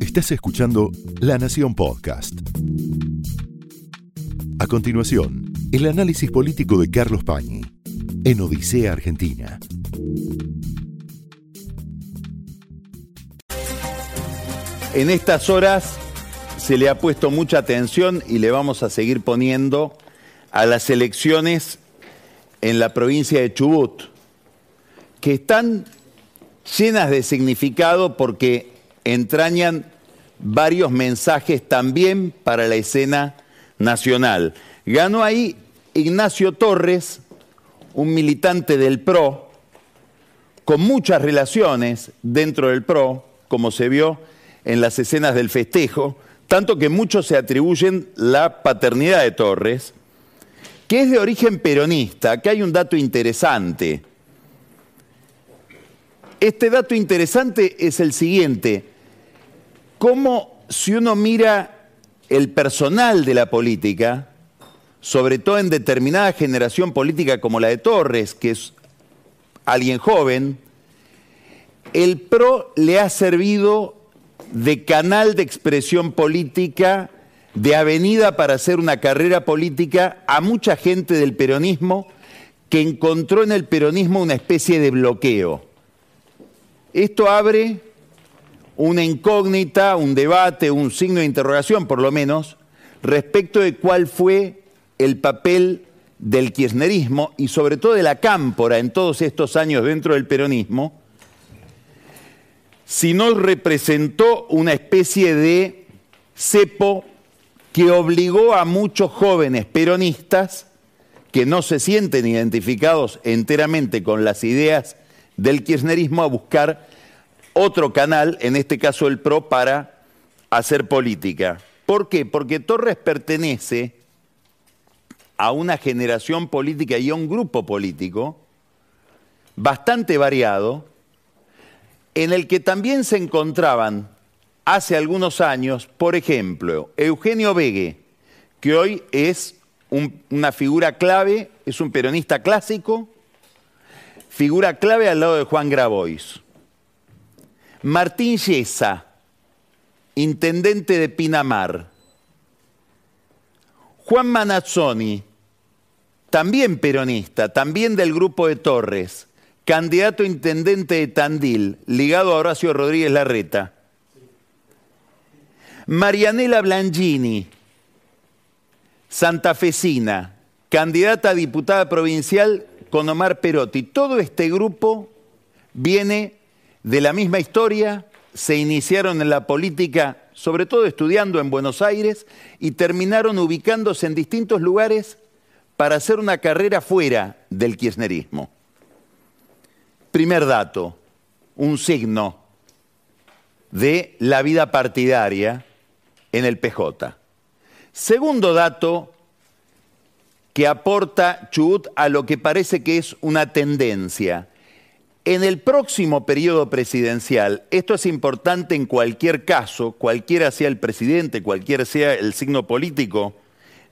Estás escuchando La Nación Podcast. A continuación, el análisis político de Carlos Pañi en Odisea Argentina. En estas horas se le ha puesto mucha atención y le vamos a seguir poniendo a las elecciones en la provincia de Chubut, que están llenas de significado porque entrañan varios mensajes también para la escena nacional. Ganó ahí Ignacio Torres, un militante del PRO, con muchas relaciones dentro del PRO, como se vio en las escenas del festejo, tanto que muchos se atribuyen la paternidad de Torres, que es de origen peronista. que hay un dato interesante. Este dato interesante es el siguiente. Cómo si uno mira el personal de la política, sobre todo en determinada generación política como la de Torres, que es alguien joven, el PRO le ha servido de canal de expresión política, de avenida para hacer una carrera política a mucha gente del peronismo que encontró en el peronismo una especie de bloqueo. Esto abre una incógnita, un debate, un signo de interrogación por lo menos, respecto de cuál fue el papel del kirchnerismo y sobre todo de la cámpora en todos estos años dentro del peronismo, si no representó una especie de cepo que obligó a muchos jóvenes peronistas que no se sienten identificados enteramente con las ideas del kirchnerismo a buscar otro canal, en este caso el PRO, para hacer política. ¿Por qué? Porque Torres pertenece a una generación política y a un grupo político bastante variado, en el que también se encontraban hace algunos años, por ejemplo, Eugenio Vegue, que hoy es una figura clave, es un peronista clásico, figura clave al lado de Juan Grabois. Martín Yesa, intendente de Pinamar. Juan Manazzoni, también peronista, también del grupo de Torres, candidato a intendente de Tandil, ligado a Horacio Rodríguez Larreta. Marianela Blangini, santafesina, candidata a diputada provincial con Omar Perotti. Todo este grupo viene de la misma historia, se iniciaron en la política, sobre todo estudiando en Buenos Aires, y terminaron ubicándose en distintos lugares para hacer una carrera fuera del kirchnerismo. Primer dato, un signo de la vida partidaria en el PJ. Segundo dato que aporta Chubut a lo que parece que es una tendencia. En el próximo periodo presidencial, esto es importante en cualquier caso, cualquiera sea el presidente, cualquiera sea el signo político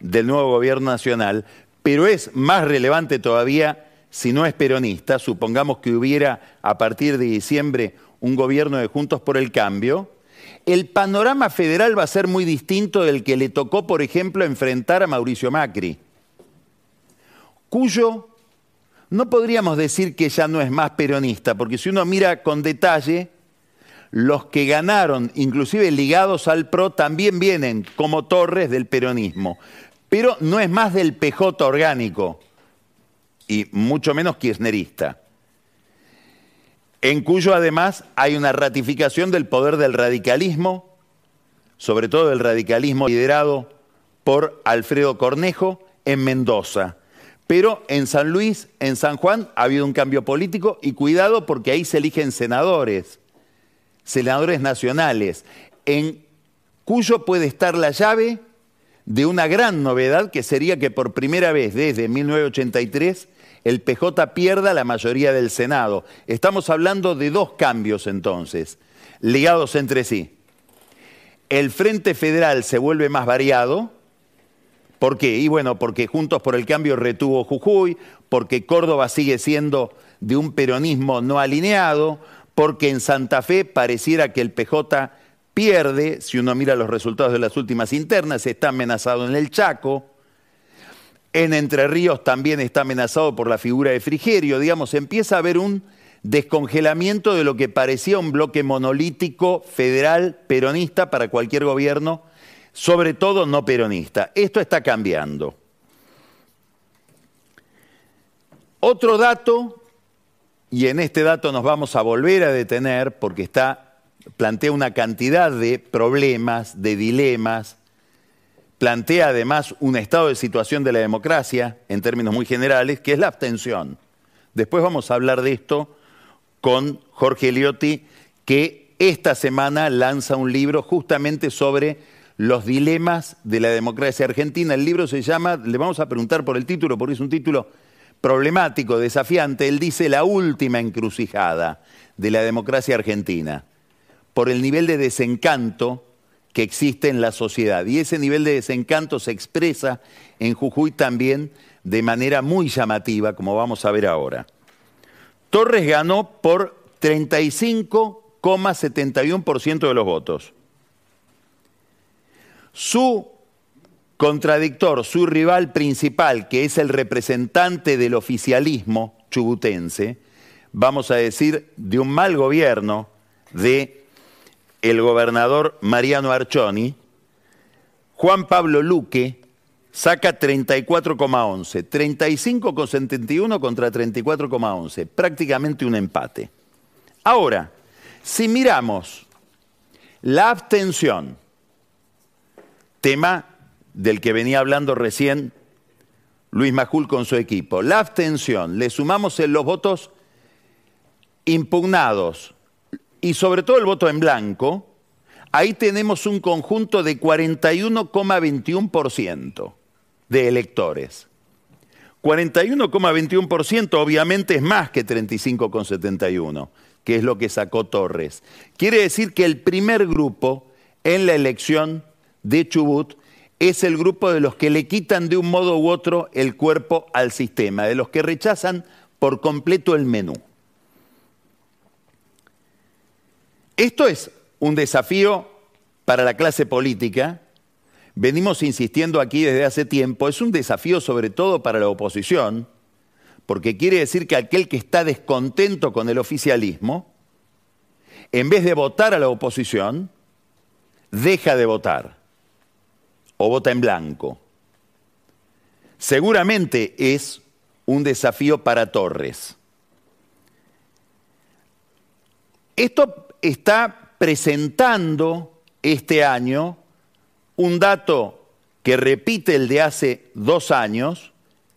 del nuevo gobierno nacional, pero es más relevante todavía si no es peronista, supongamos que hubiera a partir de diciembre un gobierno de Juntos por el Cambio, el panorama federal va a ser muy distinto del que le tocó, por ejemplo, enfrentar a Mauricio Macri, cuyo no podríamos decir que ya no es más peronista, porque si uno mira con detalle, los que ganaron, inclusive ligados al PRO, también vienen como torres del peronismo pero no es más del PJ orgánico y mucho menos kirchnerista, en cuyo además hay una ratificación del poder del radicalismo, sobre todo del radicalismo liderado por Alfredo Cornejo en Mendoza. Pero en San Luis, en San Juan, ha habido un cambio político y cuidado porque ahí se eligen senadores, senadores nacionales, en cuyo puede estar la llave de una gran novedad que sería que por primera vez desde 1983 el PJ pierda la mayoría del Senado. Estamos hablando de dos cambios entonces, ligados entre sí. El Frente Federal se vuelve más variado. ¿Por qué? Y bueno, porque Juntos por el Cambio retuvo Jujuy, porque Córdoba sigue siendo de un peronismo no alineado, porque en Santa Fe pareciera que el PJ pierde, si uno mira los resultados de las últimas internas, está amenazado en el Chaco, en Entre Ríos también está amenazado por la figura de Frigerio, digamos, empieza a haber un descongelamiento de lo que parecía un bloque monolítico federal peronista para cualquier gobierno, sobre todo no peronista. Esto está cambiando. Otro dato, y en este dato nos vamos a volver a detener porque está, plantea una cantidad de problemas, de dilemas, plantea además un estado de situación de la democracia en términos muy generales, que es la abstención. Después vamos a hablar de esto con Jorge Eliotti, que esta semana lanza un libro justamente sobre los dilemas de la democracia argentina. El libro se llama, le vamos a preguntar por el título, porque es un título problemático, desafiante. Él dice la última encrucijada de la democracia argentina, por el nivel de desencanto que existe en la sociedad. Y ese nivel de desencanto se expresa en Jujuy también de manera muy llamativa, como vamos a ver ahora. Torres ganó por 35,71% de los votos. Su contradictor, su rival principal, que es el representante del oficialismo chubutense, vamos a decir, de un mal gobierno de el gobernador Mariano Archoni, Juan Pablo Luque saca 34,11, 35,71 contra 34,11, prácticamente un empate. Ahora, si miramos la abstención, tema del que venía hablando recién Luis Majul con su equipo. La abstención, le sumamos en los votos impugnados y sobre todo el voto en blanco, ahí tenemos un conjunto de 41,21% de electores. 41,21% obviamente es más que 35,71, que es lo que sacó Torres. Quiere decir que el primer grupo en la elección de Chubut es el grupo de los que le quitan de un modo u otro el cuerpo al sistema, de los que rechazan por completo el menú. Esto es un desafío para la clase política, venimos insistiendo aquí desde hace tiempo, es un desafío sobre todo para la oposición, porque quiere decir que aquel que está descontento con el oficialismo, en vez de votar a la oposición, deja de votar o vota en blanco. Seguramente es un desafío para Torres. Esto está presentando este año un dato que repite el de hace dos años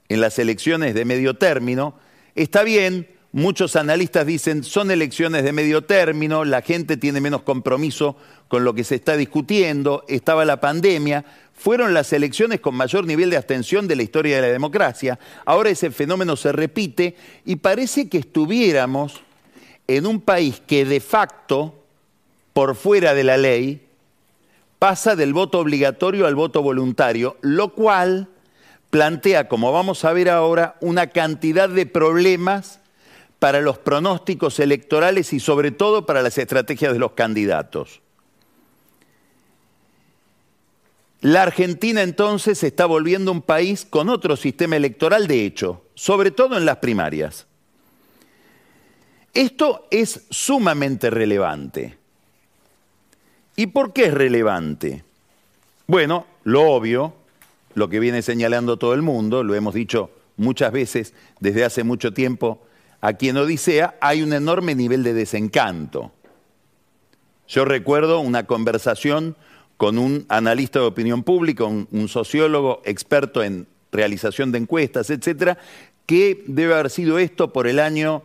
en las elecciones de medio término. Está bien, muchos analistas dicen son elecciones de medio término, la gente tiene menos compromiso con lo que se está discutiendo, estaba la pandemia, fueron las elecciones con mayor nivel de abstención de la historia de la democracia. Ahora ese fenómeno se repite y parece que estuviéramos en un país que de facto, por fuera de la ley, pasa del voto obligatorio al voto voluntario, lo cual plantea, como vamos a ver ahora, una cantidad de problemas para los pronósticos electorales y sobre todo para las estrategias de los candidatos. La Argentina entonces se está volviendo un país con otro sistema electoral de hecho, sobre todo en las primarias. Esto es sumamente relevante. ¿Y por qué es relevante? Bueno, lo obvio, lo que viene señalando todo el mundo, lo hemos dicho muchas veces desde hace mucho tiempo aquí en Odisea, hay un enorme nivel de desencanto. Yo recuerdo una conversación con un analista de opinión pública, un, sociólogo experto en realización de encuestas, etcétera, que debe haber sido esto por el año,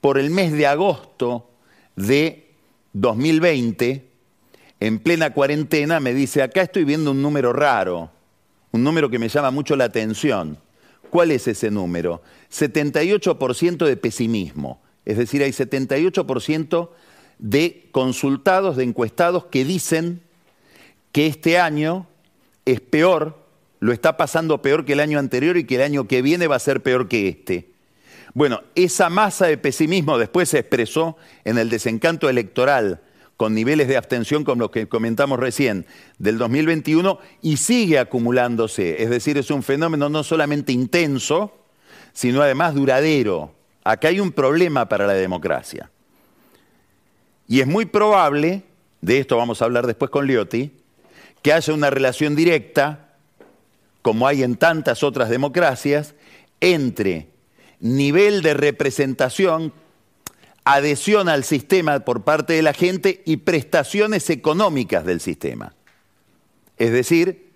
por el mes de agosto de 2020, en plena cuarentena, me dice, acá estoy viendo un número raro, un número que me llama mucho la atención. ¿Cuál es ese número? 78% de pesimismo. Es decir, hay 78% de consultados, de encuestados que dicen que este año es peor, lo está pasando peor que el año anterior y que el año que viene va a ser peor que este. Bueno, esa masa de pesimismo después se expresó en el desencanto electoral con niveles de abstención como los que comentamos recién del 2021 y sigue acumulándose. Es decir, es un fenómeno no solamente intenso, sino además duradero. Acá hay un problema para la democracia. Y es muy probable, de esto vamos a hablar después con Liotti, que haya una relación directa, como hay en tantas otras democracias, entre nivel de representación, adhesión al sistema por parte de la gente y prestaciones económicas del sistema. Es decir,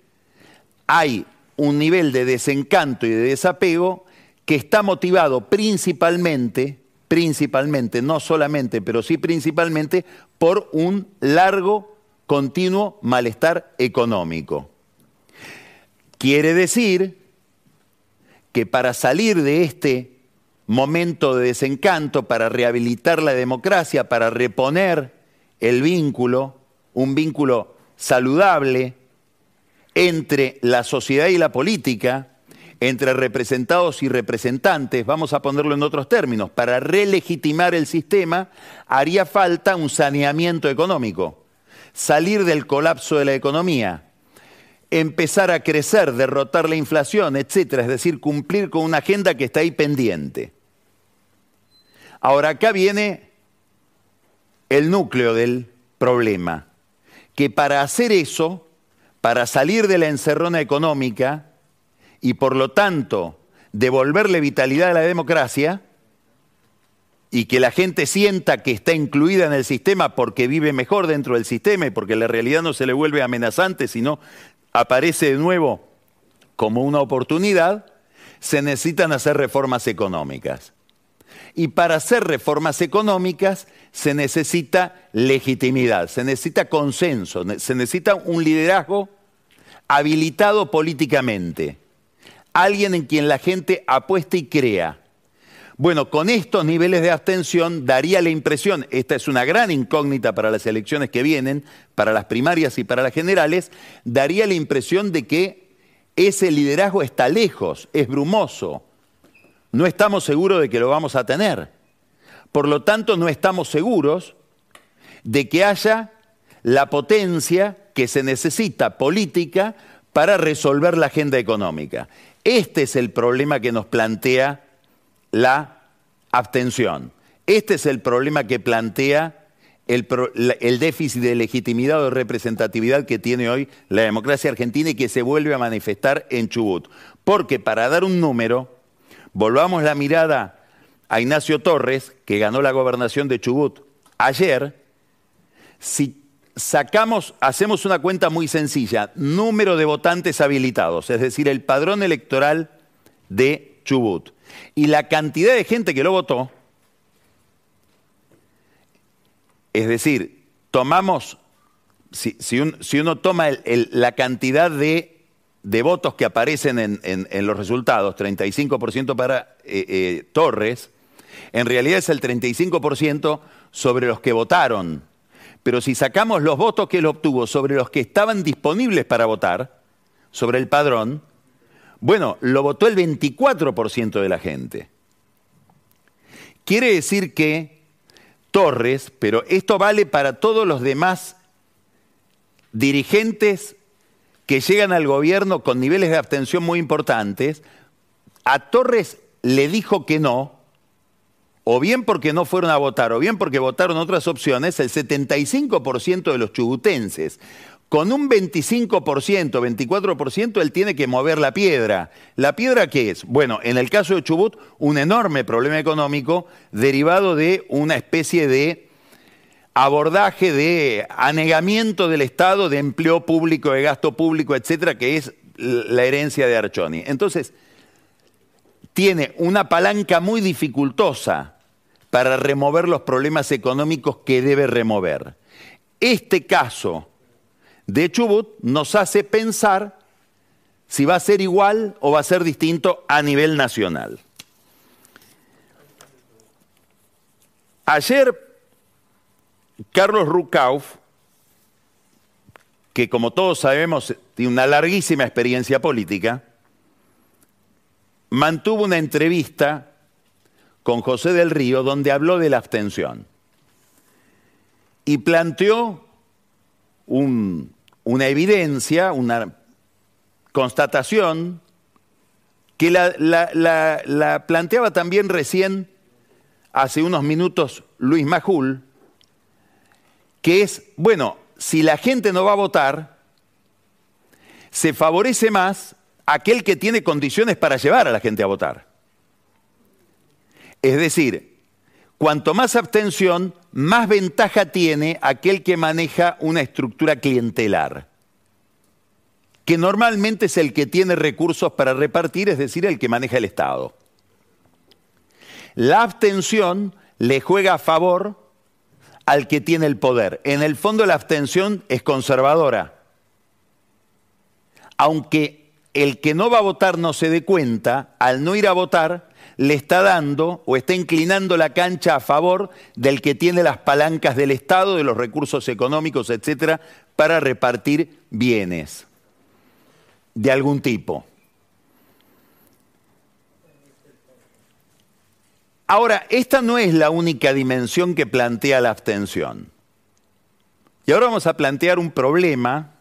hay un nivel de desencanto y de desapego que está motivado principalmente, principalmente, no solamente, pero sí principalmente, por un largo, continuo malestar económico. Quiere decir que para salir de este momento de desencanto, para rehabilitar la democracia, para reponer el vínculo, un vínculo saludable entre la sociedad y la política, entre representados y representantes, vamos a ponerlo en otros términos, para relegitimar el sistema haría falta un saneamiento económico, salir del colapso de la economía, empezar a crecer, derrotar la inflación, etcétera, es decir, cumplir con una agenda que está ahí pendiente. Ahora acá viene el núcleo del problema, que para hacer eso, para salir de la encerrona económica, y por lo tanto devolverle vitalidad a la democracia y que la gente sienta que está incluida en el sistema porque vive mejor dentro del sistema y porque la realidad no se le vuelve amenazante, sino aparece de nuevo como una oportunidad, se necesitan hacer reformas económicas. Y para hacer reformas económicas se necesita legitimidad, se necesita consenso, se necesita un liderazgo habilitado políticamente alguien en quien la gente apueste y crea. Bueno, con estos niveles de abstención daría la impresión, esta es una gran incógnita para las elecciones que vienen, para las primarias y para las generales, daría la impresión de que ese liderazgo está lejos, es brumoso. No estamos seguros de que lo vamos a tener. Por lo tanto, no estamos seguros de que haya la potencia que se necesita política para resolver la agenda económica. Este es el problema que nos plantea la abstención. Este es el problema que plantea el, déficit de legitimidad o de representatividad que tiene hoy la democracia argentina y que se vuelve a manifestar en Chubut. Porque para dar un número, volvamos la mirada a Ignacio Torres, que ganó la gobernación de Chubut ayer, si sacamos, hacemos una cuenta muy sencilla, número de votantes habilitados, es decir, el padrón electoral de Chubut. Y la cantidad de gente que lo votó, es decir, tomamos, si, uno toma la cantidad de, votos que aparecen en, los resultados, 35% para eh, eh, Torres, en realidad es el 35% sobre los que votaron pero si sacamos los votos que él obtuvo sobre los que estaban disponibles para votar, sobre el padrón, bueno, lo votó el 24% de la gente. Quiere decir que Torres, pero esto vale para todos los demás dirigentes que llegan al gobierno con niveles de abstención muy importantes, a Torres le dijo que no o bien porque no fueron a votar, o bien porque votaron otras opciones, el 75% de los chubutenses. Con un 25%, 24%, él tiene que mover la piedra. ¿La piedra qué es? Bueno, en el caso de Chubut, un enorme problema económico derivado de una especie de abordaje de anegamiento del Estado, de empleo público, de gasto público, etcétera, que es la herencia de Archoni. Entonces, tiene una palanca muy dificultosa para remover los problemas económicos que debe remover. Este caso de Chubut nos hace pensar si va a ser igual o va a ser distinto a nivel nacional. Ayer, Carlos Rucauf, que como todos sabemos tiene una larguísima experiencia política, mantuvo una entrevista con José del Río donde habló de la abstención y planteó una evidencia, una constatación que la, la, planteaba también recién, hace unos minutos, Luis Majul, que es, bueno, si la gente no va a votar, se favorece más aquel que tiene condiciones para llevar a la gente a votar. Es decir, cuanto más abstención, más ventaja tiene aquel que maneja una estructura clientelar, que normalmente es el que tiene recursos para repartir, es decir, el que maneja el Estado. La abstención le juega a favor al que tiene el poder. En el fondo la abstención es conservadora. Aunque el que no va a votar no se dé cuenta, al no ir a votar, le está dando o está inclinando la cancha a favor del que tiene las palancas del Estado, de los recursos económicos, etcétera, para repartir bienes de algún tipo. Ahora, esta no es la única dimensión que plantea la abstención. Y ahora vamos a plantear un problema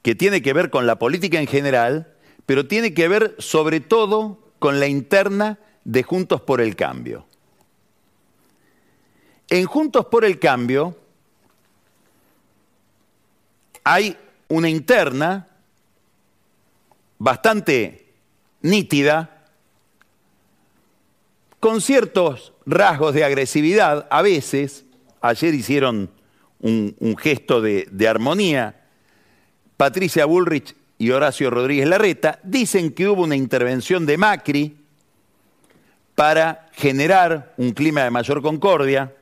que tiene que ver con la política en general, pero tiene que ver sobre todo con la interna de Juntos por el Cambio. En Juntos por el Cambio hay una interna bastante nítida, con ciertos rasgos de agresividad a veces. Ayer hicieron un, gesto de, armonía. Patricia Bullrich y Horacio Rodríguez Larreta dicen que hubo una intervención de Macri para generar un clima de mayor concordia.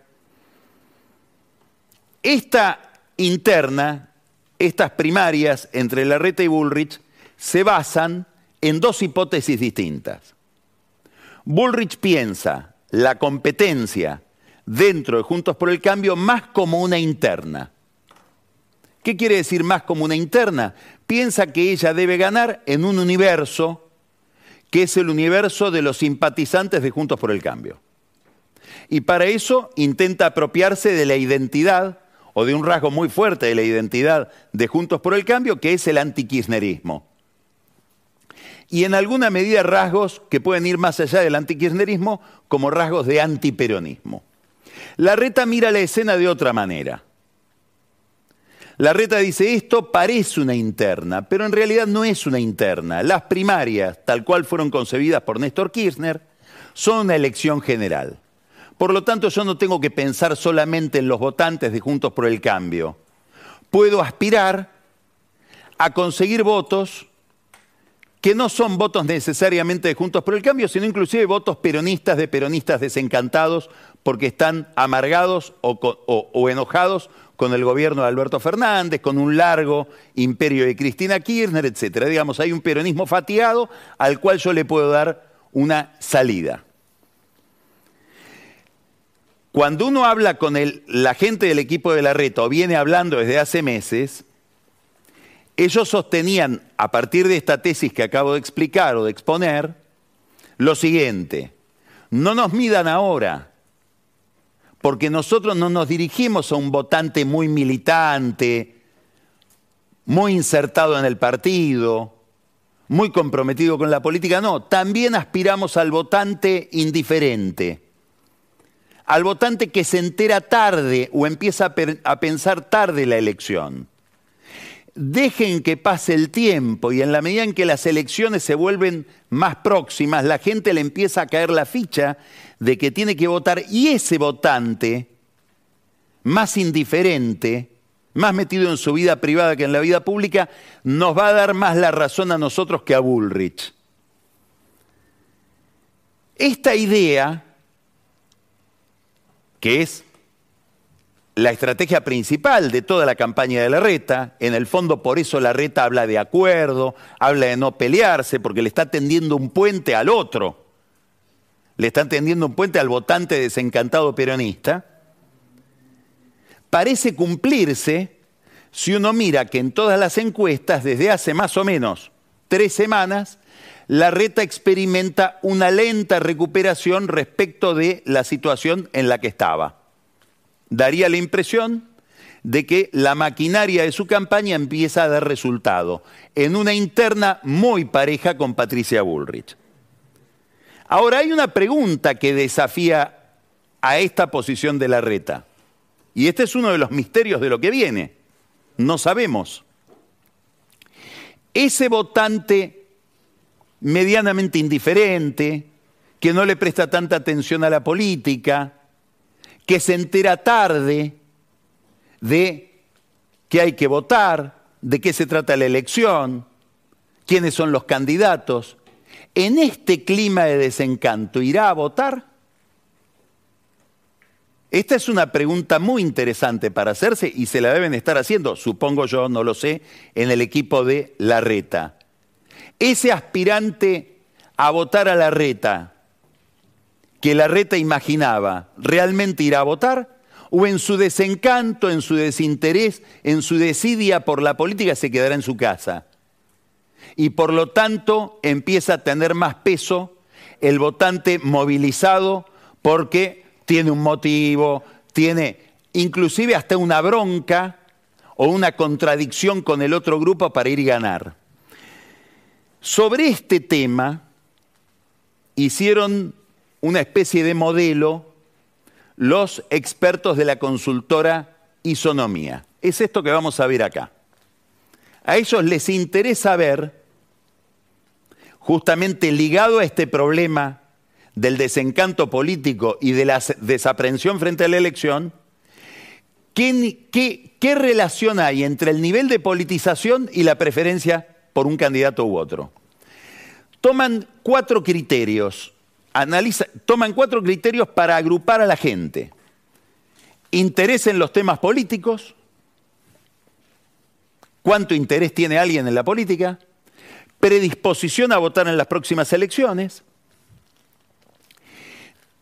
Esta interna, estas primarias entre Larreta y Bullrich, se basan en dos hipótesis distintas. Bullrich piensa la competencia dentro de Juntos por el Cambio más como una interna. ¿Qué quiere decir más como una interna? Piensa que ella debe ganar en un universo que es el universo de los simpatizantes de Juntos por el Cambio. Y para eso intenta apropiarse de la identidad o de un rasgo muy fuerte de la identidad de Juntos por el Cambio, que es el antikirchnerismo. Y en alguna medida rasgos que pueden ir más allá del antikirchnerismo como rasgos de antiperonismo. La reta mira la escena de otra manera. La reta dice, esto parece una interna, pero en realidad no es una interna. Las primarias, tal cual fueron concebidas por Néstor Kirchner, son una elección general. Por lo tanto, yo no tengo que pensar solamente en los votantes de Juntos por el Cambio. Puedo aspirar a conseguir votos que no son votos necesariamente de Juntos por el Cambio, sino inclusive votos peronistas de peronistas desencantados porque están amargados o, o enojados con el gobierno de Alberto Fernández, con un largo imperio de Cristina Kirchner, etc. Digamos, hay un peronismo fatigado al cual yo le puedo dar una salida. Cuando uno habla con la gente del equipo de la reta o viene hablando desde hace meses, ellos sostenían, a partir de esta tesis que acabo de explicar o de exponer, lo siguiente, no nos midan ahora, porque nosotros no nos dirigimos a un votante muy militante, muy insertado en el partido, muy comprometido con la política, no, también aspiramos al votante indiferente, al votante que se entera tarde o empieza a, pensar tarde la elección. Dejen que pase el tiempo y en la medida en que las elecciones se vuelven más próximas, la gente le empieza a caer la ficha de que tiene que votar y ese votante, más indiferente, más metido en su vida privada que en la vida pública, nos va a dar más la razón a nosotros que a Bullrich. Esta idea, que es la estrategia principal de toda la campaña de la reta, en el fondo por eso la reta habla de acuerdo, habla de no pelearse, porque le está tendiendo un puente al otro. Le están tendiendo un puente al votante desencantado peronista, parece cumplirse si uno mira que en todas las encuestas, desde hace más o menos tres semanas, la reta experimenta una lenta recuperación respecto de la situación en la que estaba. Daría la impresión de que la maquinaria de su campaña empieza a dar resultado en una interna muy pareja con Patricia Bullrich. Ahora hay una pregunta que desafía a esta posición de la reta. Y este es uno de los misterios de lo que viene. No sabemos. Ese votante medianamente indiferente, que no le presta tanta atención a la política, que se entera tarde de que hay que votar, de qué se trata la elección, quiénes son los candidatos, en este clima de desencanto, ¿irá a votar? Esta es una pregunta muy interesante para hacerse y se la deben estar haciendo, supongo yo, no lo sé, en el equipo de La Reta. Ese aspirante a votar a La Reta, que La Reta imaginaba, ¿realmente irá a votar? ¿O en su desencanto, en su desinterés, en su desidia por la política se quedará en su casa? Y por lo tanto empieza a tener más peso el votante movilizado porque tiene un motivo, tiene inclusive hasta una bronca o una contradicción con el otro grupo para ir a ganar. Sobre este tema hicieron una especie de modelo los expertos de la consultora Isonomía. Es esto que vamos a ver acá. A ellos les interesa ver, justamente ligado a este problema del desencanto político y de la desaprensión frente a la elección, ¿qué, qué, relación hay entre el nivel de politización y la preferencia por un candidato u otro? Toman cuatro criterios, analiza, toman cuatro criterios para agrupar a la gente. Interés en los temas políticos, cuánto interés tiene alguien en la política, predisposición a votar en las próximas elecciones,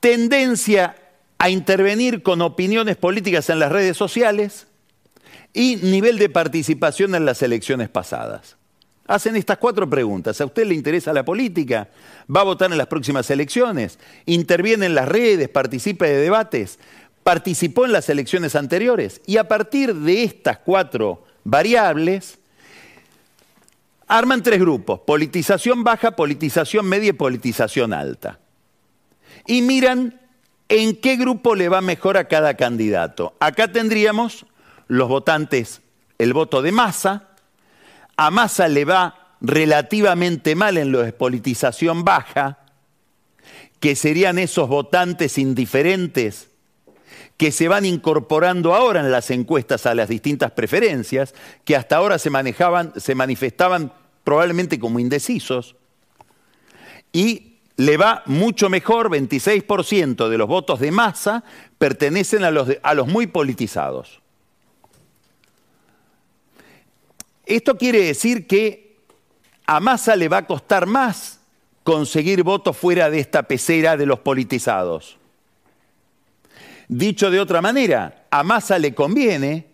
tendencia a intervenir con opiniones políticas en las redes sociales y nivel de participación en las elecciones pasadas. Hacen estas cuatro preguntas. ¿A usted le interesa la política? ¿Va a votar en las próximas elecciones? ¿Interviene en las redes? ¿Participa de debates? ¿Participó en las elecciones anteriores? Y a partir de estas cuatro variables, arman tres grupos. Politización baja, politización media y politización alta y miran en qué grupo le va mejor a cada candidato. Acá tendríamos los votantes, el voto de masa. A masa le va relativamente mal en la despolitización baja, que serían esos votantes indiferentes que se van incorporando ahora en las encuestas a las distintas preferencias, que hasta ahora se manejaban, se manifestaban probablemente como indecisos, y le va mucho mejor, 26% de los votos de masa pertenecen a los, a los muy politizados. Esto quiere decir que a Massa le va a costar más conseguir votos fuera de esta pecera de los politizados. Dicho de otra manera, a Massa le conviene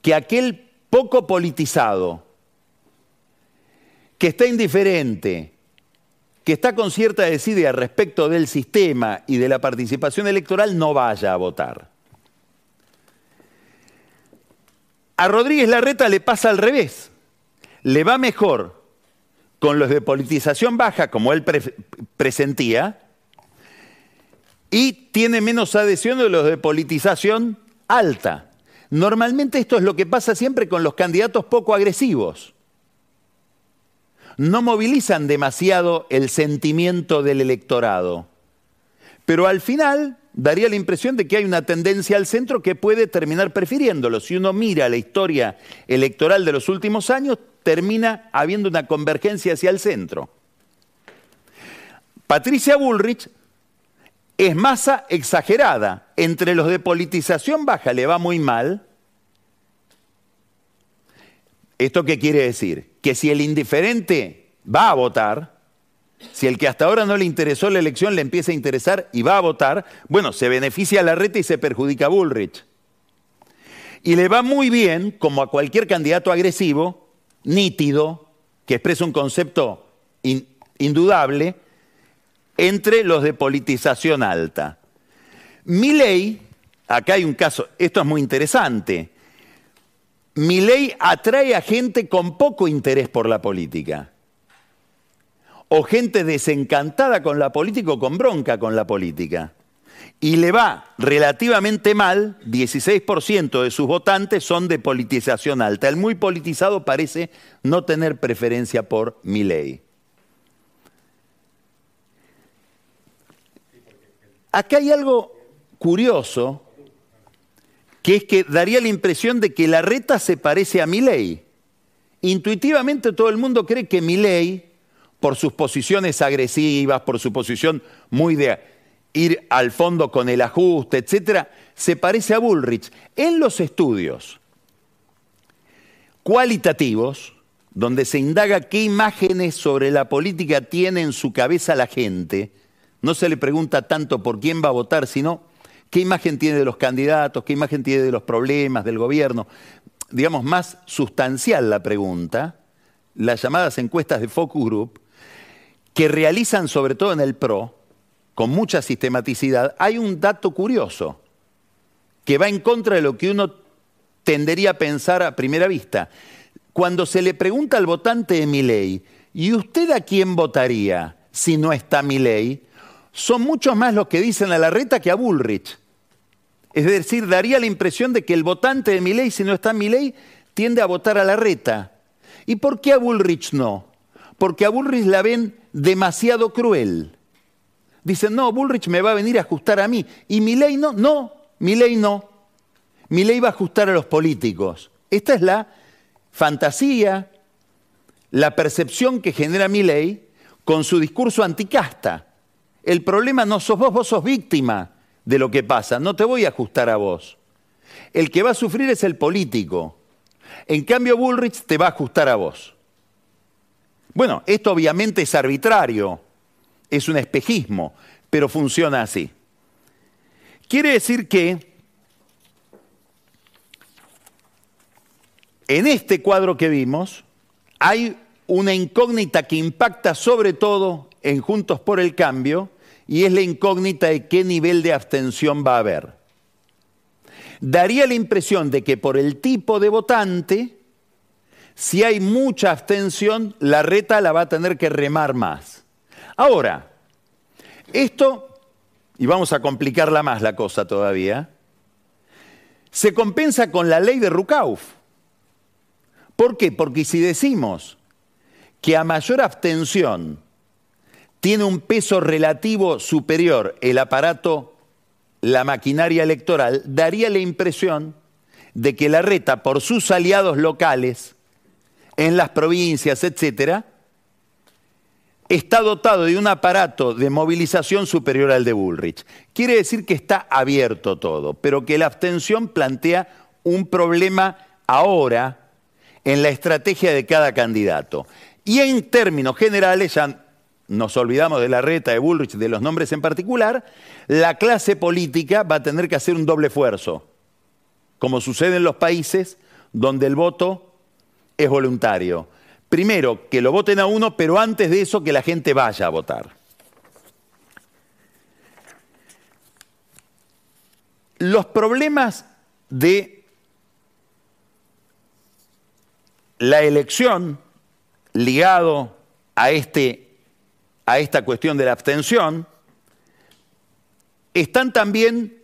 que aquel poco politizado, que está indiferente, que está con cierta desidia respecto del sistema y de la participación electoral no vaya a votar. A Rodríguez Larreta le pasa al revés. Le va mejor con los de politización baja, como él presentía, y tiene menos adhesión de los de politización alta. Normalmente esto es lo que pasa siempre con los candidatos poco agresivos no movilizan demasiado el sentimiento del electorado. Pero al final daría la impresión de que hay una tendencia al centro que puede terminar prefiriéndolo. Si uno mira la historia electoral de los últimos años, termina habiendo una convergencia hacia el centro. Patricia Bullrich es masa exagerada. Entre los de politización baja le va muy mal. ¿Esto qué quiere decir? que si el indiferente va a votar, si el que hasta ahora no le interesó la elección le empieza a interesar y va a votar, bueno, se beneficia a la reta y se perjudica a Bullrich. Y le va muy bien, como a cualquier candidato agresivo, nítido, que expresa un concepto indudable entre los de politización alta. ley, acá hay un caso, esto es muy interesante. ley atrae a gente con poco interés por la política. O gente desencantada con la política o con bronca con la política y le va relativamente mal, 16% de sus votantes son de politización alta. El muy politizado parece no tener preferencia por mi ley. Acá hay algo curioso, que es que daría la impresión de que la reta se parece a mi ley. Intuitivamente todo el mundo cree que mi ley, por sus posiciones agresivas, por su posición muy de ir al fondo con el ajuste, etcétera, se parece a Bullrich. En los estudios cualitativos, donde se indaga qué imágenes sobre la política tiene en su cabeza la gente, no se le pregunta tanto por quién va a votar, sino qué imagen tiene de los candidatos, qué imagen tiene de los problemas del gobierno. Digamos, más sustancial la pregunta, las llamadas encuestas de Focus Group, que realizan sobre todo en el PRO, con mucha sistematicidad, hay un dato curioso que va en contra de lo que uno tendería a pensar a primera vista. Cuando se le pregunta al votante de mi ley, ¿y usted a quién votaría si no está mi ley? Son muchos más los que dicen a la reta que a Bullrich. Es decir, daría la impresión de que el votante de mi ley, si no está mi ley, tiende a votar a la reta. ¿Y por qué a Bullrich no? Porque a Bullrich la ven demasiado cruel. Dicen, no, Bullrich me va a venir a ajustar a mí. ¿Y mi ley no? No, mi ley no. Mi ley va a ajustar a los políticos. Esta es la fantasía, la percepción que genera mi ley con su discurso anticasta. El problema no sos vos, vos sos víctima de lo que pasa. No te voy a ajustar a vos. El que va a sufrir es el político. En cambio, Bullrich te va a ajustar a vos. Bueno, esto obviamente es arbitrario es un espejismo, pero funciona así. Quiere decir que en este cuadro que vimos hay una incógnita que impacta sobre todo en Juntos por el Cambio y es la incógnita de qué nivel de abstención va a haber. Daría la impresión de que por el tipo de votante, si hay mucha abstención, la reta la va a tener que remar más. Ahora, esto, y vamos a complicarla más la cosa todavía, se compensa con la ley de Rukauf. ¿Por qué? Porque si decimos que a mayor abstención tiene un peso relativo superior el aparato, la maquinaria electoral, daría la impresión de que la reta, por sus aliados locales, en las provincias, etcétera, está dotado de un aparato de movilización superior al de Bullrich. Quiere decir que está abierto todo, pero que la abstención plantea un problema ahora en la estrategia de cada candidato. Y en términos generales, ya nos olvidamos de la reta de Bullrich, de los nombres en particular, la clase política va a tener que hacer un doble esfuerzo, como sucede en los países donde el voto es voluntario primero, que lo voten a uno, pero antes de eso que la gente vaya a votar. Los problemas de la elección ligado a, este, a esta cuestión de la abstención están también,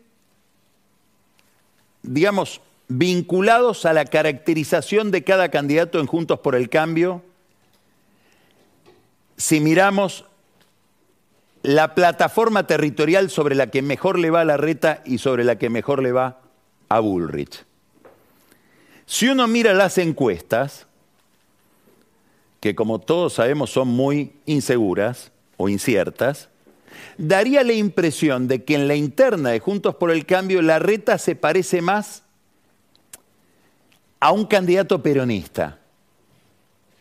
digamos, vinculados a la caracterización de cada candidato en Juntos por el Cambio, si miramos la plataforma territorial sobre la que mejor le va a la reta y sobre la que mejor le va a Bullrich. Si uno mira las encuestas, que como todos sabemos son muy inseguras o inciertas, daría la impresión de que en la interna de Juntos por el Cambio la reta se parece más a un candidato peronista.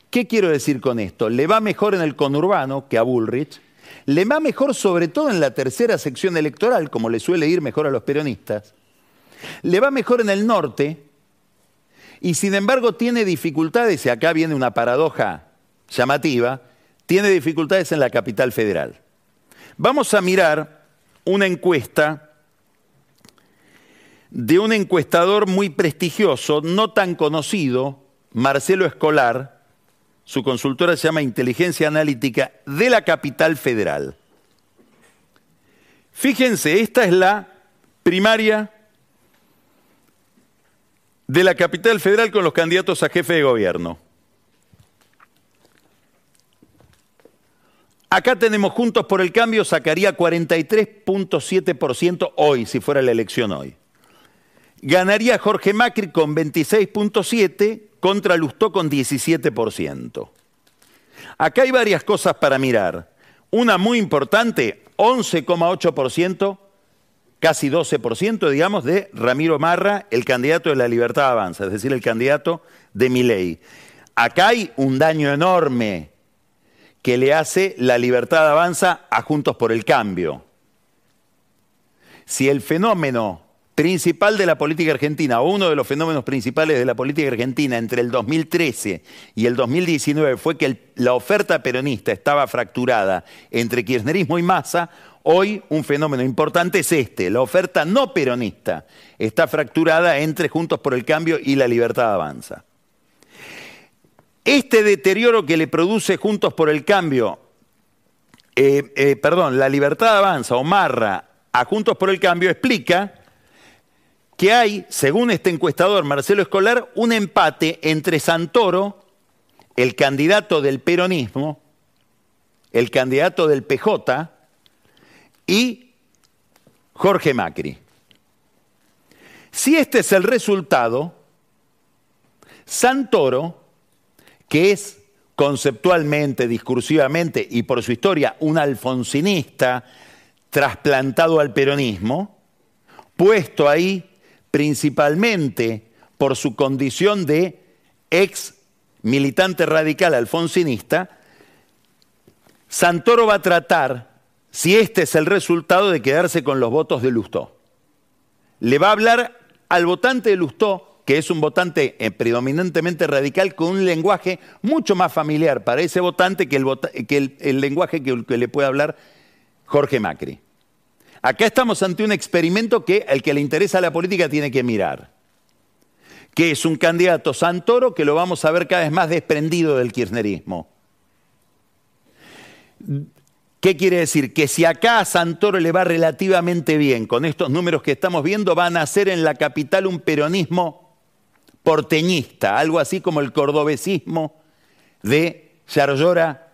¿Qué quiero decir con esto? Le va mejor en el conurbano que a Bullrich, le va mejor sobre todo en la tercera sección electoral, como le suele ir mejor a los peronistas, le va mejor en el norte y sin embargo tiene dificultades, y acá viene una paradoja llamativa, tiene dificultades en la capital federal. Vamos a mirar una encuesta de un encuestador muy prestigioso, no tan conocido, Marcelo Escolar, su consultora se llama Inteligencia Analítica, de la capital federal. Fíjense, esta es la primaria de la capital federal con los candidatos a jefe de gobierno. Acá tenemos Juntos por el Cambio, sacaría 43.7% hoy, si fuera la elección hoy. Ganaría Jorge Macri con 26.7% contra Lustó con 17%. Acá hay varias cosas para mirar. Una muy importante, 11,8%, casi 12%, digamos, de Ramiro Marra, el candidato de la Libertad Avanza, es decir, el candidato de Miley. Acá hay un daño enorme que le hace la Libertad Avanza a Juntos por el Cambio. Si el fenómeno principal de la política argentina, o uno de los fenómenos principales de la política argentina entre el 2013 y el 2019 fue que la oferta peronista estaba fracturada entre kirchnerismo y masa, hoy un fenómeno importante es este, la oferta no peronista está fracturada entre Juntos por el Cambio y la Libertad Avanza. Este deterioro que le produce Juntos por el Cambio, eh, eh, perdón, la Libertad Avanza o Marra a Juntos por el Cambio explica que hay, según este encuestador Marcelo Escolar, un empate entre Santoro, el candidato del peronismo, el candidato del PJ, y Jorge Macri. Si este es el resultado, Santoro, que es conceptualmente, discursivamente y por su historia un alfonsinista trasplantado al peronismo, puesto ahí principalmente por su condición de ex militante radical alfonsinista, Santoro va a tratar, si este es el resultado, de quedarse con los votos de Lustó. Le va a hablar al votante de Lustó, que es un votante eh, predominantemente radical, con un lenguaje mucho más familiar para ese votante que el, lenguaje que le puede hablar Jorge Macri. Acá estamos ante un experimento que el que le interesa la política tiene que mirar, que es un candidato Santoro que lo vamos a ver cada vez más desprendido del kirchnerismo. ¿Qué quiere decir? Que si acá a Santoro le va relativamente bien con estos números que estamos viendo, va a nacer en la capital un peronismo porteñista, algo así como el cordobesismo de Yarlora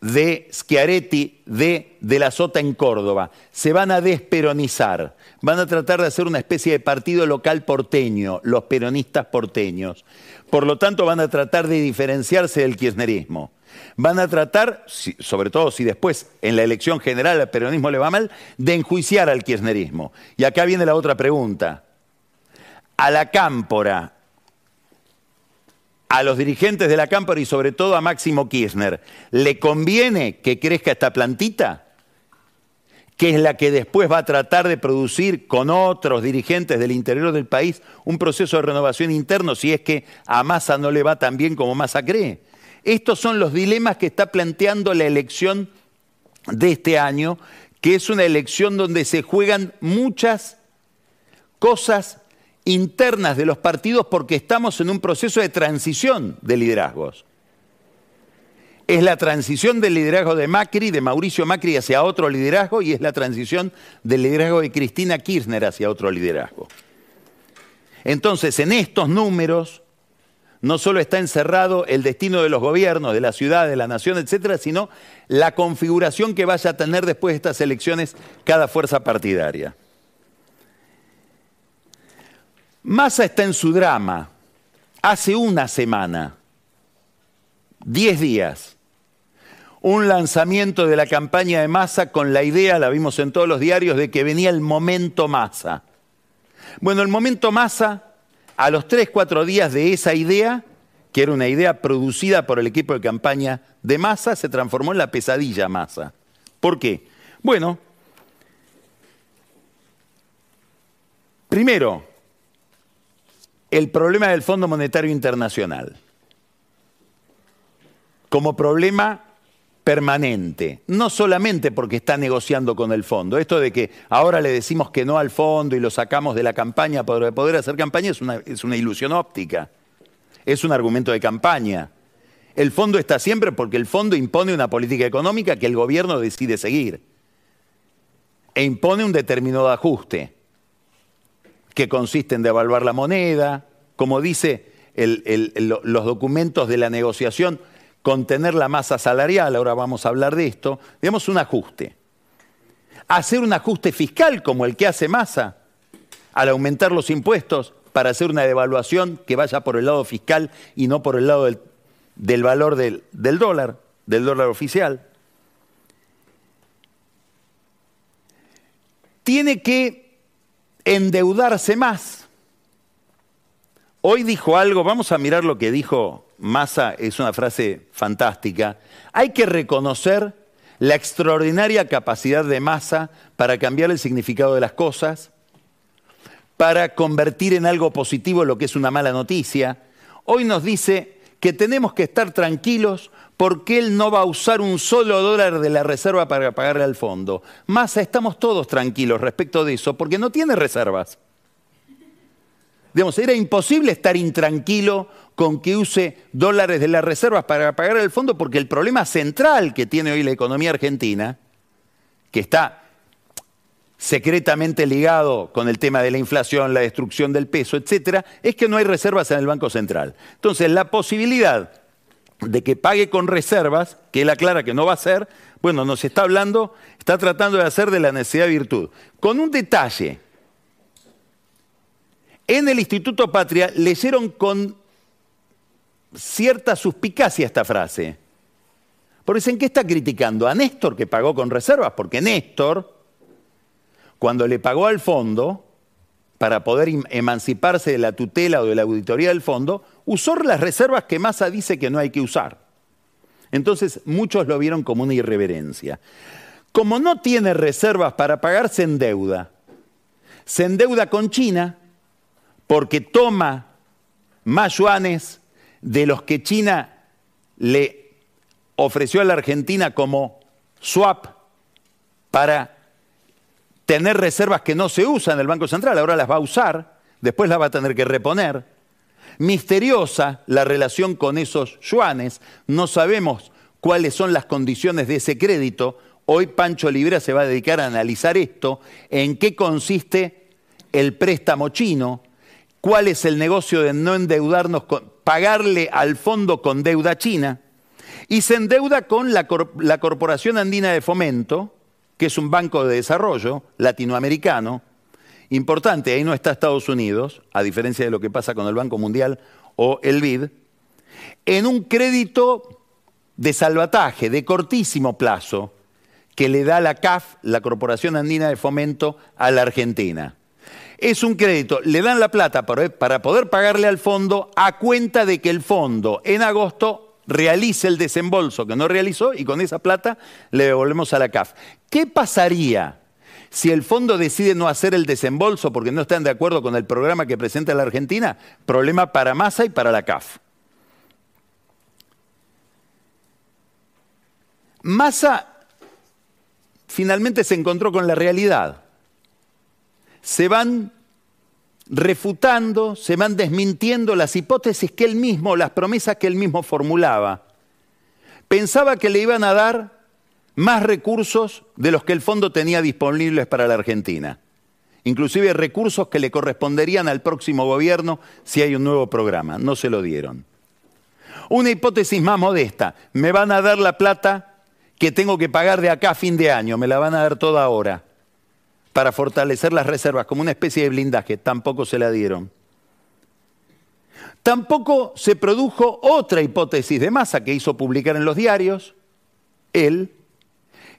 de Schiaretti de, de la Sota en Córdoba. Se van a desperonizar, van a tratar de hacer una especie de partido local porteño, los peronistas porteños. Por lo tanto, van a tratar de diferenciarse del kirchnerismo. Van a tratar, sobre todo si después en la elección general al peronismo le va mal, de enjuiciar al kirchnerismo. Y acá viene la otra pregunta. A la cámpora, a los dirigentes de la Cámpora y sobre todo a Máximo Kirchner, ¿le conviene que crezca esta plantita? Que es la que después va a tratar de producir con otros dirigentes del interior del país un proceso de renovación interno si es que a Massa no le va tan bien como Massa cree. Estos son los dilemas que está planteando la elección de este año, que es una elección donde se juegan muchas cosas internas de los partidos porque estamos en un proceso de transición de liderazgos. Es la transición del liderazgo de Macri, de Mauricio Macri hacia otro liderazgo y es la transición del liderazgo de Cristina Kirchner hacia otro liderazgo. Entonces, en estos números no solo está encerrado el destino de los gobiernos, de la ciudad, de la nación, etcétera, sino la configuración que vaya a tener después de estas elecciones cada fuerza partidaria. Massa está en su drama. Hace una semana, diez días, un lanzamiento de la campaña de Massa con la idea, la vimos en todos los diarios, de que venía el momento Massa. Bueno, el momento Massa, a los tres, cuatro días de esa idea, que era una idea producida por el equipo de campaña de Massa, se transformó en la pesadilla Massa. ¿Por qué? Bueno, primero, el problema del Fondo Monetario Internacional como problema permanente, no solamente porque está negociando con el fondo. Esto de que ahora le decimos que no al fondo y lo sacamos de la campaña para poder hacer campaña es una, es una ilusión óptica, es un argumento de campaña. El fondo está siempre porque el fondo impone una política económica que el gobierno decide seguir e impone un determinado ajuste que consiste en devaluar la moneda, como dice los documentos de la negociación, contener la masa salarial, ahora vamos a hablar de esto, digamos un ajuste. Hacer un ajuste fiscal como el que hace masa al aumentar los impuestos para hacer una devaluación que vaya por el lado fiscal y no por el lado del, valor del dólar, del dólar oficial. Tiene que endeudarse más. Hoy dijo algo, vamos a mirar lo que dijo Massa, es una frase fantástica. Hay que reconocer la extraordinaria capacidad de Massa para cambiar el significado de las cosas, para convertir en algo positivo lo que es una mala noticia. Hoy nos dice que tenemos que estar tranquilos porque él no va a usar un solo dólar de la reserva para pagarle al fondo. Massa, estamos todos tranquilos respecto de eso porque no tiene reservas. Digamos, era imposible estar intranquilo con que use dólares de las reservas para pagar el fondo, porque el problema central que tiene hoy la economía argentina, que está secretamente ligado con el tema de la inflación, la destrucción del peso, etcétera, es que no hay reservas en el Banco Central. Entonces, la posibilidad de que pague con reservas, que él aclara que no va a hacer, bueno, nos está hablando, está tratando de hacer de la necesidad virtud. Con un detalle, en el Instituto Patria leyeron con cierta suspicacia esta frase. Porque ¿en qué está criticando? A Néstor que pagó con reservas, porque Néstor, cuando le pagó al fondo, para poder emanciparse de la tutela o de la auditoría del fondo, usó las reservas que Massa dice que no hay que usar. Entonces muchos lo vieron como una irreverencia. Como no tiene reservas para pagarse en deuda, se endeuda con China porque toma más yuanes de los que China le ofreció a la Argentina como swap para tener reservas que no se usan en el Banco Central, ahora las va a usar, después las va a tener que reponer. Misteriosa la relación con esos yuanes, no sabemos cuáles son las condiciones de ese crédito. Hoy Pancho Libera se va a dedicar a analizar esto, en qué consiste el préstamo chino, cuál es el negocio de no endeudarnos, pagarle al fondo con deuda china, y se endeuda con la, la Corporación Andina de Fomento, que es un banco de desarrollo latinoamericano, importante, ahí no está Estados Unidos, a diferencia de lo que pasa con el Banco Mundial o el BID, en un crédito de salvataje, de cortísimo plazo, que le da la CAF, la Corporación Andina de Fomento, a la Argentina. Es un crédito, le dan la plata para poder pagarle al fondo a cuenta de que el fondo en agosto realice el desembolso que no realizó y con esa plata le devolvemos a la CAF. ¿Qué pasaría si el fondo decide no hacer el desembolso porque no están de acuerdo con el programa que presenta la Argentina? Problema para Massa y para la CAF. Massa finalmente se encontró con la realidad se van refutando, se van desmintiendo las hipótesis que él mismo, las promesas que él mismo formulaba. Pensaba que le iban a dar más recursos de los que el fondo tenía disponibles para la Argentina, inclusive recursos que le corresponderían al próximo gobierno si hay un nuevo programa. No se lo dieron. Una hipótesis más modesta, me van a dar la plata que tengo que pagar de acá a fin de año, me la van a dar toda ahora para fortalecer las reservas como una especie de blindaje, tampoco se la dieron. Tampoco se produjo otra hipótesis de masa que hizo publicar en los diarios, él,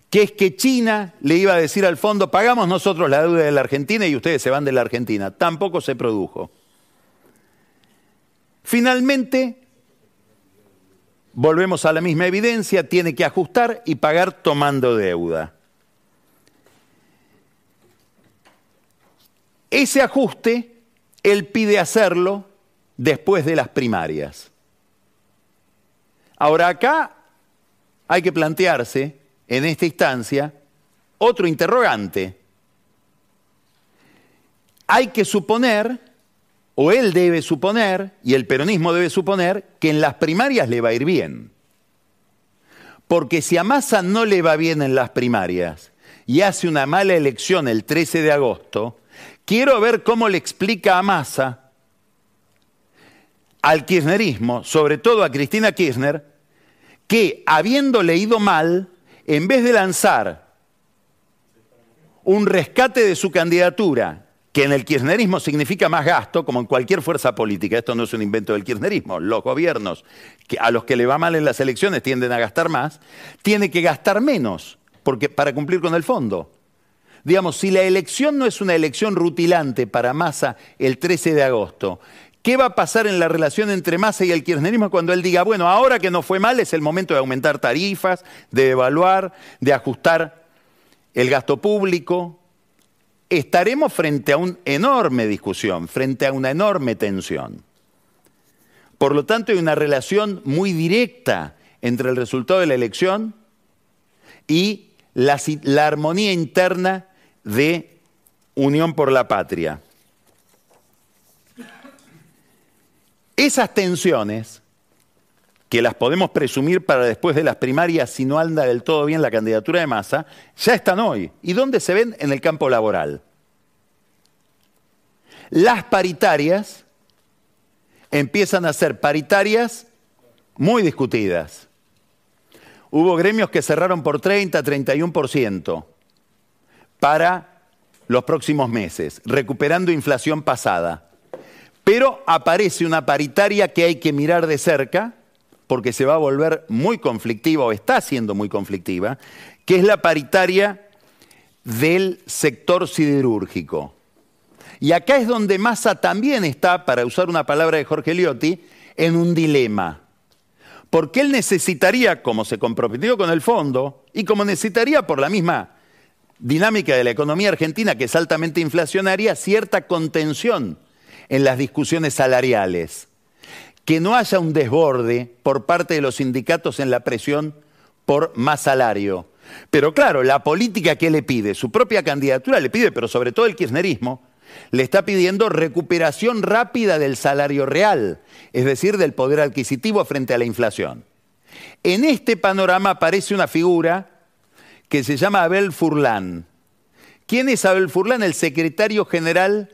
que es que China le iba a decir al fondo, pagamos nosotros la deuda de la Argentina y ustedes se van de la Argentina. Tampoco se produjo. Finalmente, volvemos a la misma evidencia, tiene que ajustar y pagar tomando deuda. Ese ajuste, él pide hacerlo después de las primarias. Ahora acá hay que plantearse en esta instancia otro interrogante. Hay que suponer, o él debe suponer, y el peronismo debe suponer, que en las primarias le va a ir bien. Porque si a Massa no le va bien en las primarias y hace una mala elección el 13 de agosto, quiero ver cómo le explica a Massa, al kirchnerismo, sobre todo a Cristina Kirchner, que habiendo leído mal, en vez de lanzar un rescate de su candidatura, que en el kirchnerismo significa más gasto, como en cualquier fuerza política, esto no es un invento del kirchnerismo, los gobiernos a los que le va mal en las elecciones tienden a gastar más, tiene que gastar menos porque, para cumplir con el fondo. Digamos, si la elección no es una elección rutilante para Massa el 13 de agosto, ¿Qué va a pasar en la relación entre Massa y el kirchnerismo cuando él diga, bueno, ahora que no fue mal es el momento de aumentar tarifas, de evaluar, de ajustar el gasto público? Estaremos frente a una enorme discusión, frente a una enorme tensión. Por lo tanto, hay una relación muy directa entre el resultado de la elección y la, la armonía interna de Unión por la Patria. Esas tensiones, que las podemos presumir para después de las primarias si no anda del todo bien la candidatura de masa, ya están hoy. ¿Y dónde se ven? En el campo laboral. Las paritarias empiezan a ser paritarias muy discutidas. Hubo gremios que cerraron por 30, 31% para los próximos meses, recuperando inflación pasada. Pero aparece una paritaria que hay que mirar de cerca, porque se va a volver muy conflictiva o está siendo muy conflictiva, que es la paritaria del sector siderúrgico. Y acá es donde Massa también está, para usar una palabra de Jorge Liotti, en un dilema. Porque él necesitaría, como se comprometió con el fondo, y como necesitaría por la misma dinámica de la economía argentina, que es altamente inflacionaria, cierta contención en las discusiones salariales, que no haya un desborde por parte de los sindicatos en la presión por más salario. Pero claro, la política que le pide, su propia candidatura le pide, pero sobre todo el kirchnerismo, le está pidiendo recuperación rápida del salario real, es decir, del poder adquisitivo frente a la inflación. En este panorama aparece una figura que se llama Abel Furlan. ¿Quién es Abel Furlan? El secretario general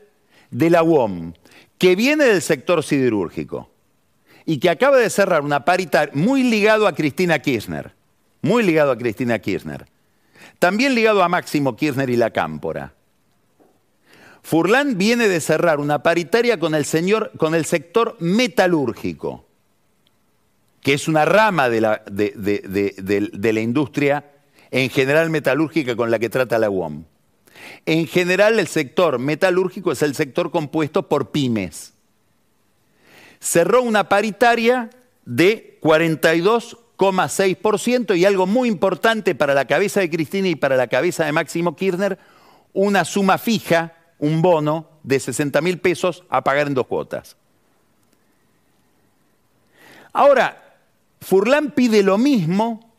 de la UOM, que viene del sector siderúrgico y que acaba de cerrar una paritaria muy ligado a Cristina Kirchner, muy ligado a Cristina Kirchner, también ligado a Máximo Kirchner y la Cámpora. Furlan viene de cerrar una paritaria con el, señor, con el sector metalúrgico, que es una rama de la, de la industria en general metalúrgica con la que trata la UOM. En general, el sector metalúrgico es el sector compuesto por pymes. Cerró una paritaria de 42,6% y algo muy importante para la cabeza de Cristina y para la cabeza de Máximo Kirchner, una suma fija, un bono de 60 mil pesos a pagar en dos cuotas. Ahora, Furlan pide lo mismo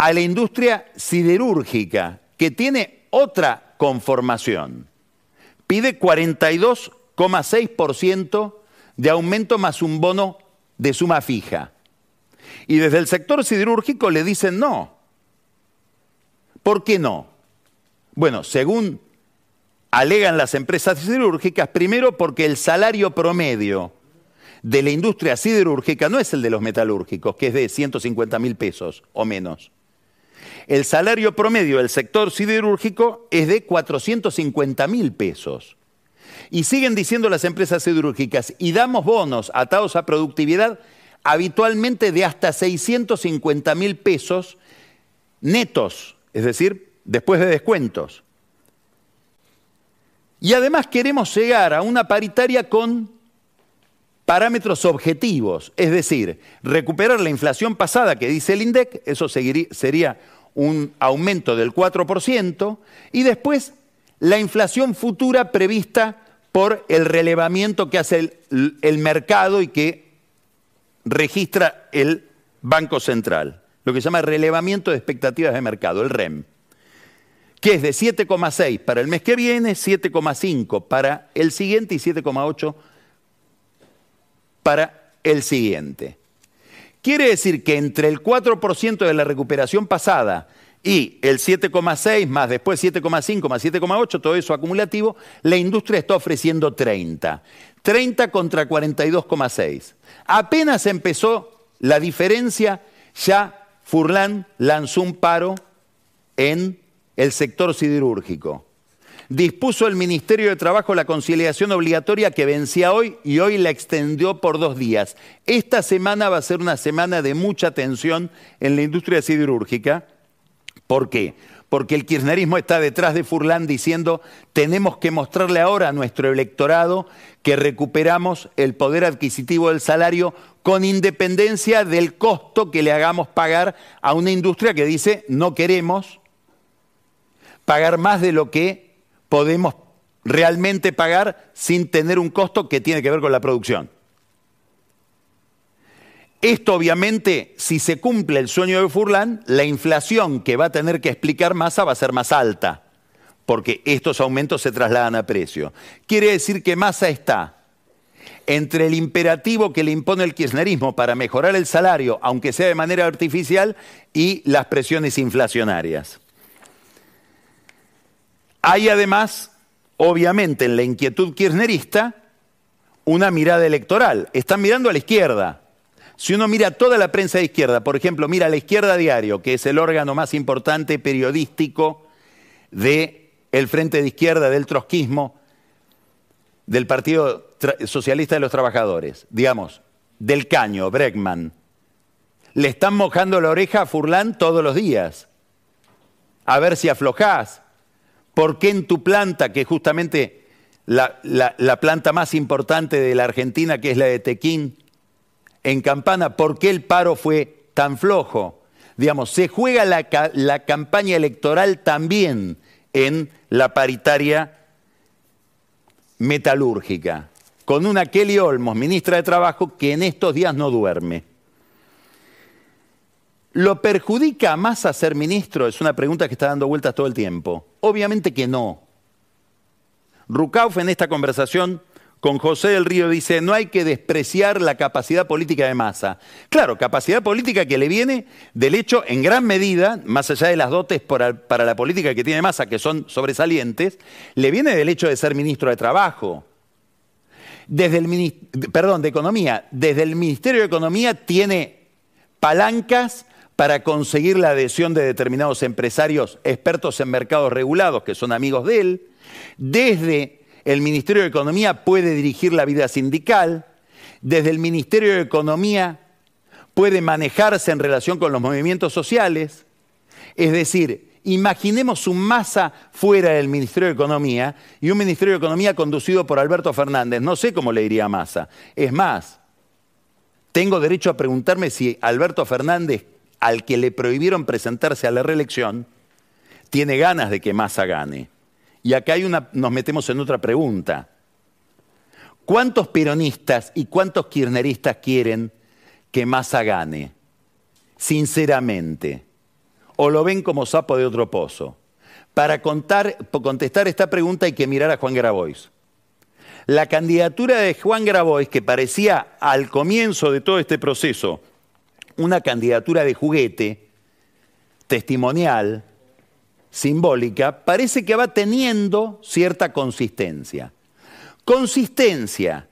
a la industria siderúrgica, que tiene otra conformación. Pide 42,6% de aumento más un bono de suma fija. Y desde el sector siderúrgico le dicen no. ¿Por qué no? Bueno, según alegan las empresas siderúrgicas, primero porque el salario promedio de la industria siderúrgica no es el de los metalúrgicos, que es de 150 mil pesos o menos. El salario promedio del sector siderúrgico es de 450 mil pesos. Y siguen diciendo las empresas siderúrgicas, y damos bonos atados a productividad habitualmente de hasta 650 mil pesos netos, es decir, después de descuentos. Y además queremos llegar a una paritaria con parámetros objetivos, es decir, recuperar la inflación pasada que dice el INDEC, eso sería un aumento del 4%, y después la inflación futura prevista por el relevamiento que hace el, mercado y que registra el Banco Central. lo que se llama relevamiento de expectativas de mercado, el REM, que es de 7,6 para el mes que viene, 7,5 para el siguiente y 7,8 para el siguiente. Quiere decir que entre el 4% de la recuperación pasada y el 7,6 más después 7,5 más 7,8, todo eso acumulativo, la industria está ofreciendo 30. 30 contra 42,6. Apenas empezó la diferencia, ya Furlan lanzó un paro en el sector siderúrgico. Dispuso el Ministerio de Trabajo la conciliación obligatoria que vencía hoy y hoy la extendió por dos días. Esta semana va a ser una semana de mucha tensión en la industria siderúrgica ¿Por qué? Porque el kirchnerismo está detrás de Furlan diciendo tenemos que mostrarle ahora a nuestro electorado que recuperamos el poder adquisitivo del salario con independencia del costo que le hagamos pagar a una industria que dice no queremos pagar más de lo que podemos realmente pagar sin tener un costo que tiene que ver con la producción. Esto obviamente, si se cumple el sueño de Furlan, la inflación que va a tener que explicar Massa va a ser más alta, porque estos aumentos se trasladan a precio. Quiere decir que Massa está entre el imperativo que le impone el kirchnerismo para mejorar el salario, aunque sea de manera artificial, y las presiones inflacionarias. Hay además, obviamente, en la inquietud kirchnerista, una mirada electoral. Están mirando a la izquierda, si uno mira toda la prensa de izquierda, por ejemplo, mira la Izquierda Diario, que es el órgano más importante periodístico del el Frente de Izquierda, del trotskismo, del Partido Socialista de los Trabajadores, digamos, del Caño, Breckman, le están mojando la oreja a Furlan todos los días. A ver si aflojás. ¿Por qué en tu planta, que es justamente la, la planta más importante de la Argentina, que es la de Tequín, en Campana por qué el paro fue tan flojo. Digamos, se juega la, la campaña electoral también en la paritaria metalúrgica, con una Kelly Olmos, ministra de Trabajo, que en estos días no duerme. ¿Lo perjudica más a ser ministro? Es una pregunta que está dando vueltas todo el tiempo. Obviamente que no. Rukauf en esta conversación con José del Río dice, no hay que despreciar la capacidad política de masa. Claro, capacidad política que le viene del hecho, en gran medida, más allá de las dotes para la política que tiene masa, que son sobresalientes, le viene del hecho de ser ministro de Trabajo. Desde el, perdón, de Economía. Desde el Ministerio de Economía tiene palancas para conseguir la adhesión de determinados empresarios expertos en mercados regulados, que son amigos de él. Desde el Ministerio de Economía puede dirigir la vida sindical, desde el Ministerio de Economía puede manejarse en relación con los movimientos sociales. Es decir, imaginemos un masa fuera del Ministerio de Economía y un Ministerio de Economía conducido por Alberto Fernández. No sé cómo le diría a Massa. Es más, tengo derecho a preguntarme si Alberto Fernández, al que le prohibieron presentarse a la reelección, tiene ganas de que Massa gane. Y acá hay una, nos metemos en otra pregunta. ¿Cuántos peronistas y cuántos kirchneristas quieren que Massa gane? Sinceramente. ¿O lo ven como sapo de otro pozo? Para contestar esta pregunta hay que mirar a Juan Grabois. La candidatura de Juan Grabois, que parecía al comienzo de todo este proceso una candidatura de juguete, testimonial, simbólica, parece que va teniendo cierta consistencia. Consistencia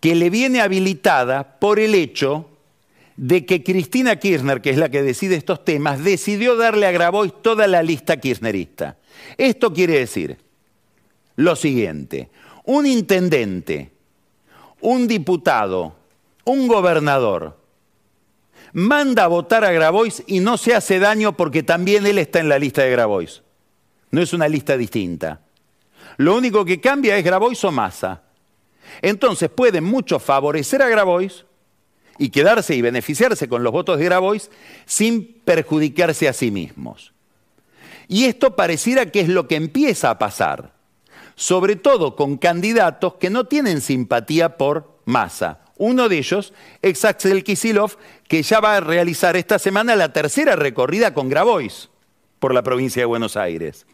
que le viene habilitada por el hecho de que Cristina Kirchner, que es la que decide estos temas, decidió darle a Grabois toda la lista kirchnerista. Esto quiere decir lo siguiente, un intendente, un diputado, un gobernador, manda a votar a Grabois y no se hace daño porque también él está en la lista de Grabois. No es una lista distinta. Lo único que cambia es Grabois o Massa. Entonces pueden muchos favorecer a Grabois y quedarse y beneficiarse con los votos de Grabois sin perjudicarse a sí mismos. Y esto pareciera que es lo que empieza a pasar, sobre todo con candidatos que no tienen simpatía por Massa Uno de ellos es Axel Kisilov, que ya va a realizar esta semana la tercera recorrida con Grabois por la provincia de Buenos Aires.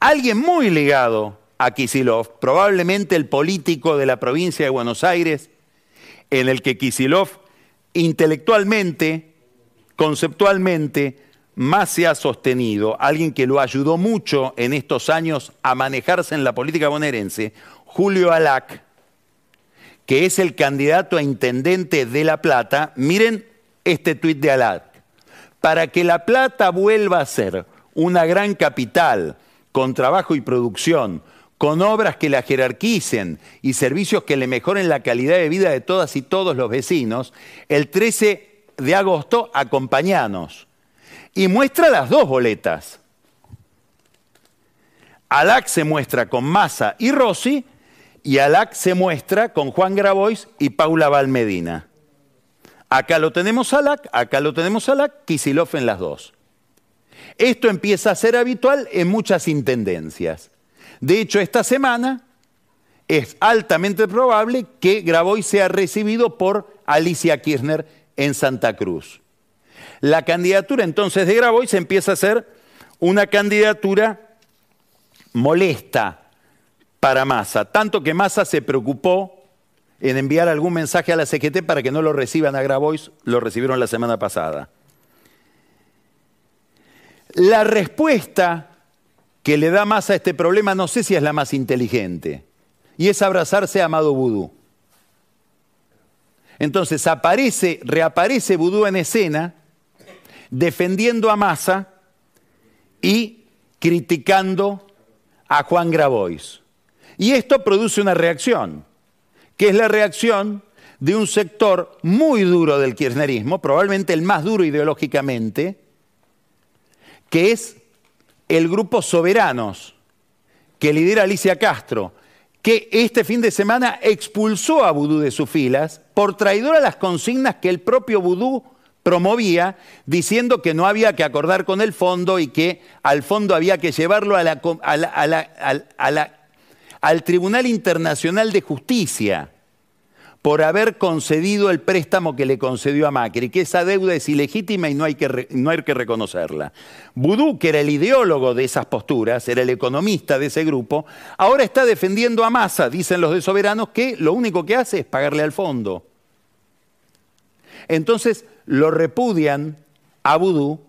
Alguien muy ligado a Kisilov, probablemente el político de la provincia de Buenos Aires, en el que Kisilov intelectualmente, conceptualmente, más se ha sostenido, alguien que lo ayudó mucho en estos años a manejarse en la política bonaerense, Julio Alac, que es el candidato a intendente de La Plata, miren este tuit de Alac. Para que La Plata vuelva a ser una gran capital con trabajo y producción, con obras que la jerarquicen y servicios que le mejoren la calidad de vida de todas y todos los vecinos, el 13 de agosto acompañanos. Y muestra las dos boletas. Alac se muestra con Massa y Rossi y Alac se muestra con Juan Grabois y Paula Valmedina. Acá lo tenemos Alac, acá lo tenemos Alac, Kisilov en las dos. Esto empieza a ser habitual en muchas intendencias. De hecho, esta semana es altamente probable que Grabois sea recibido por Alicia Kirchner en Santa Cruz. La candidatura entonces de Grabois empieza a ser una candidatura molesta para Massa, tanto que Massa se preocupó en enviar algún mensaje a la CGT para que no lo reciban a Grabois, lo recibieron la semana pasada. La respuesta que le da más a este problema no sé si es la más inteligente, y es abrazarse a Amado Vudú. Entonces aparece, reaparece Vudú en escena, defendiendo a Massa y criticando a Juan Grabois. Y esto produce una reacción, que es la reacción de un sector muy duro del kirchnerismo, probablemente el más duro ideológicamente, que es el grupo Soberanos, que lidera Alicia Castro, que este fin de semana expulsó a Vudú de sus filas por traidor a las consignas que el propio Vudú promovía, diciendo que no había que acordar con el fondo y que al fondo había que llevarlo al Tribunal Internacional de Justicia por haber concedido el préstamo que le concedió a Macri, que esa deuda es ilegítima y no hay que, no hay que reconocerla. Vudú, que era el ideólogo de esas posturas, era el economista de ese grupo, ahora está defendiendo a Massa, dicen los de soberanos, que lo único que hace es pagarle al fondo. Entonces lo repudian a Vudú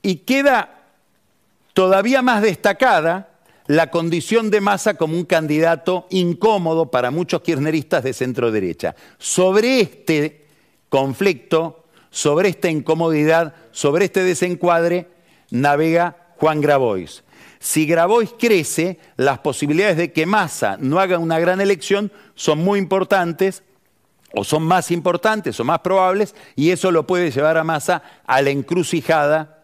y queda todavía más destacada la condición de Massa como un candidato incómodo para muchos kirchneristas de centro derecha. Sobre este conflicto, sobre esta incomodidad, sobre este desencuadre, navega Juan Grabois. Si Grabois crece, las posibilidades de que Massa no haga una gran elección son muy importantes, o son más importantes o más probables, y eso lo puede llevar a Massa a la encrucijada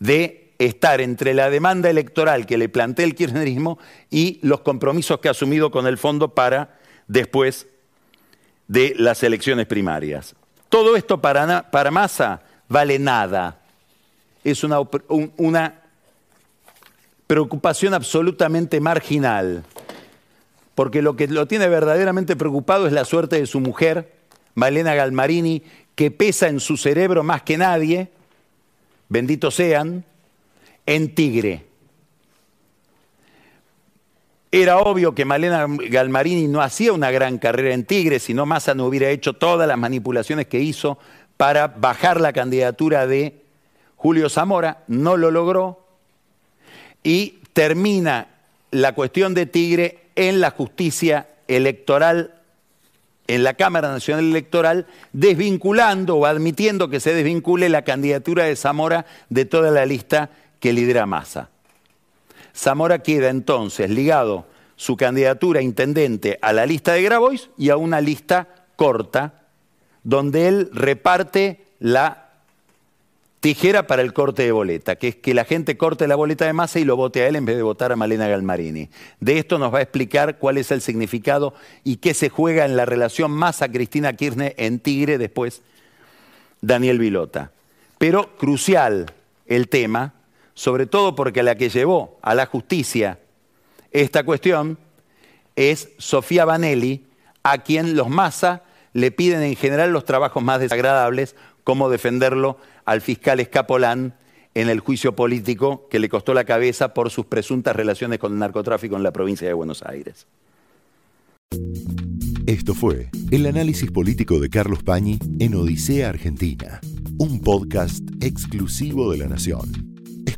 de estar entre la demanda electoral que le plantea el kirchnerismo y los compromisos que ha asumido con el fondo para después de las elecciones primarias. Todo esto para, para Massa vale nada. Es una, una preocupación absolutamente marginal, porque lo que lo tiene verdaderamente preocupado es la suerte de su mujer, Malena Galmarini, que pesa en su cerebro más que nadie, benditos sean, en Tigre. Era obvio que Malena Galmarini no hacía una gran carrera en Tigre, sino Massa no hubiera hecho todas las manipulaciones que hizo para bajar la candidatura de Julio Zamora, no lo logró y termina la cuestión de Tigre en la justicia electoral, en la Cámara Nacional Electoral, desvinculando o admitiendo que se desvincule la candidatura de Zamora de toda la lista que lidera Massa. Zamora queda entonces ligado su candidatura a intendente a la lista de Grabois y a una lista corta, donde él reparte la tijera para el corte de boleta, que es que la gente corte la boleta de masa y lo vote a él en vez de votar a Malena Galmarini. De esto nos va a explicar cuál es el significado y qué se juega en la relación Massa-Cristina Kirchner en Tigre después Daniel Vilota. Pero crucial el tema, sobre todo porque la que llevó a la justicia esta cuestión es Sofía Vanelli, a quien los Massa le piden en general los trabajos más desagradables, como defenderlo al fiscal Escapolán en el juicio político que le costó la cabeza por sus presuntas relaciones con el narcotráfico en la provincia de Buenos Aires. Esto fue el análisis político de Carlos Pañi en Odisea Argentina, un podcast exclusivo de La Nación.